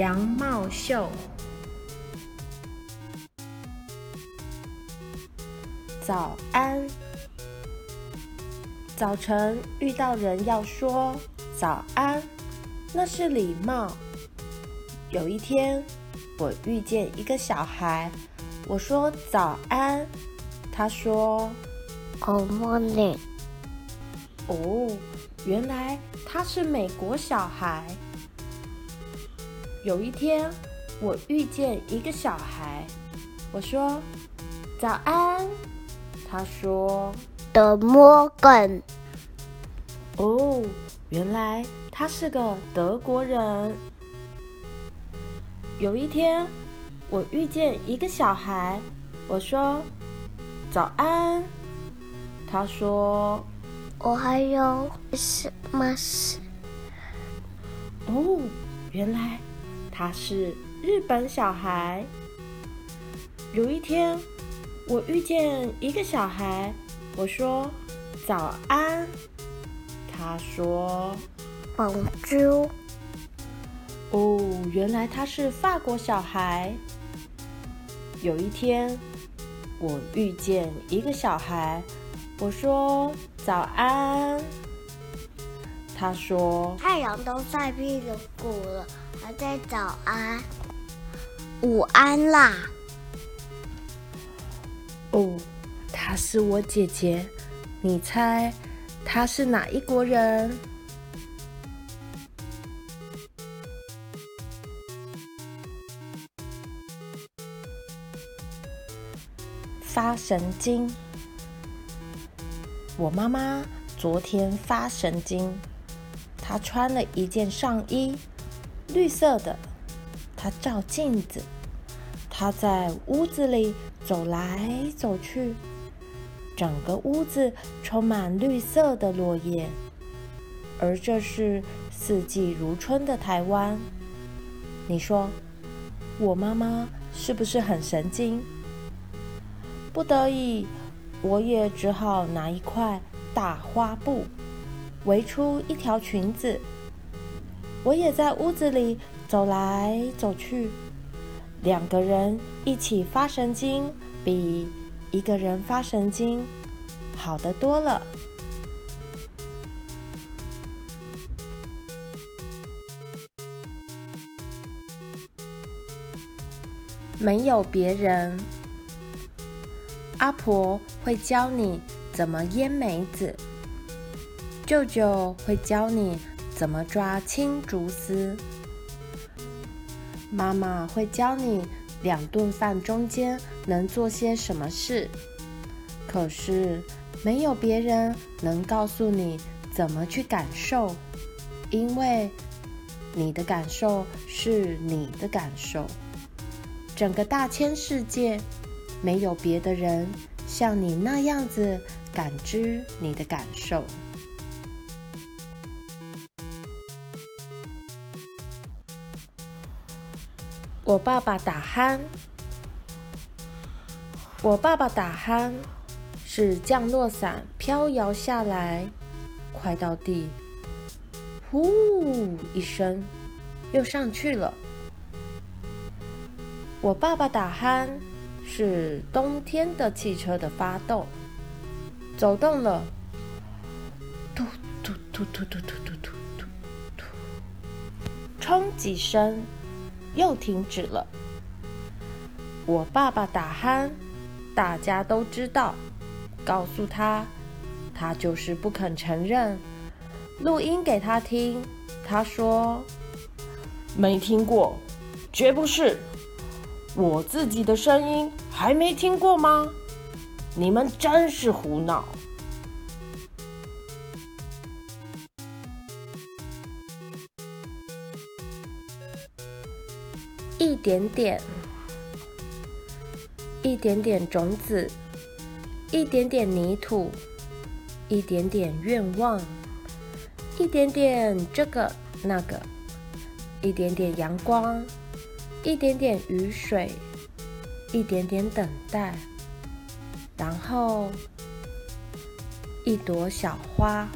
杨茂秀。早安。早晨遇到人要说早安，那是礼貌。有一天，我遇见一个小孩，我说早安，他说 Good morning。哦，原来他是美国小孩。有一天，我遇见一个小孩，我说早安，他说 Good morning。哦，原来他是个德国人。有一天，我遇见一个小孩，我说早安，他说我还有什么事？哦，原来。他是日本小孩。有一天，我遇见一个小孩，我说早安，他说 Bonjour。哦，原来他是法国小孩。有一天，我遇见一个小孩，我说早安，他说太阳都晒屁股了。还在早安，午安啦！哦，她是我姐姐，你猜她是哪一国人？发神经！我妈妈昨天发神经，她穿了一件上衣。绿色的，他照镜子，他在屋子里走来走去，整个屋子充满绿色的落叶，而这是四季如春的台湾。你说，我妈妈是不是很神经？不得已，我也只好拿一块大花布围出一条裙子。我也在屋子里走来走去，两个人一起发神经，比一个人发神经好得多了。没有别人，阿婆会教你怎么腌梅子，舅舅会教你。怎么抓青竹丝？妈妈会教你两顿饭中间能做些什么事，可是没有别人能告诉你怎么去感受，因为你的感受是你的感受。整个大千世界，没有别的人像你那样子感知你的感受。我爸爸打鼾，我爸爸打鼾是降落伞飘摇下来，快到地，呼一声，又上去了。我爸爸打鼾是冬天的汽车的发动，走动了，突突突突突突突突突突，冲几声。又停止了。我爸爸打鼾，大家都知道。告诉他，他就是不肯承认。录音给他听，他说：“没听过，绝不是。我自己的声音还没听过吗？你们真是胡闹。”一点点，一点点种子，一点点泥土，一点点愿望，一点点这个那个，一点点阳光，一点点雨水，一点点等待，然后一朵小花。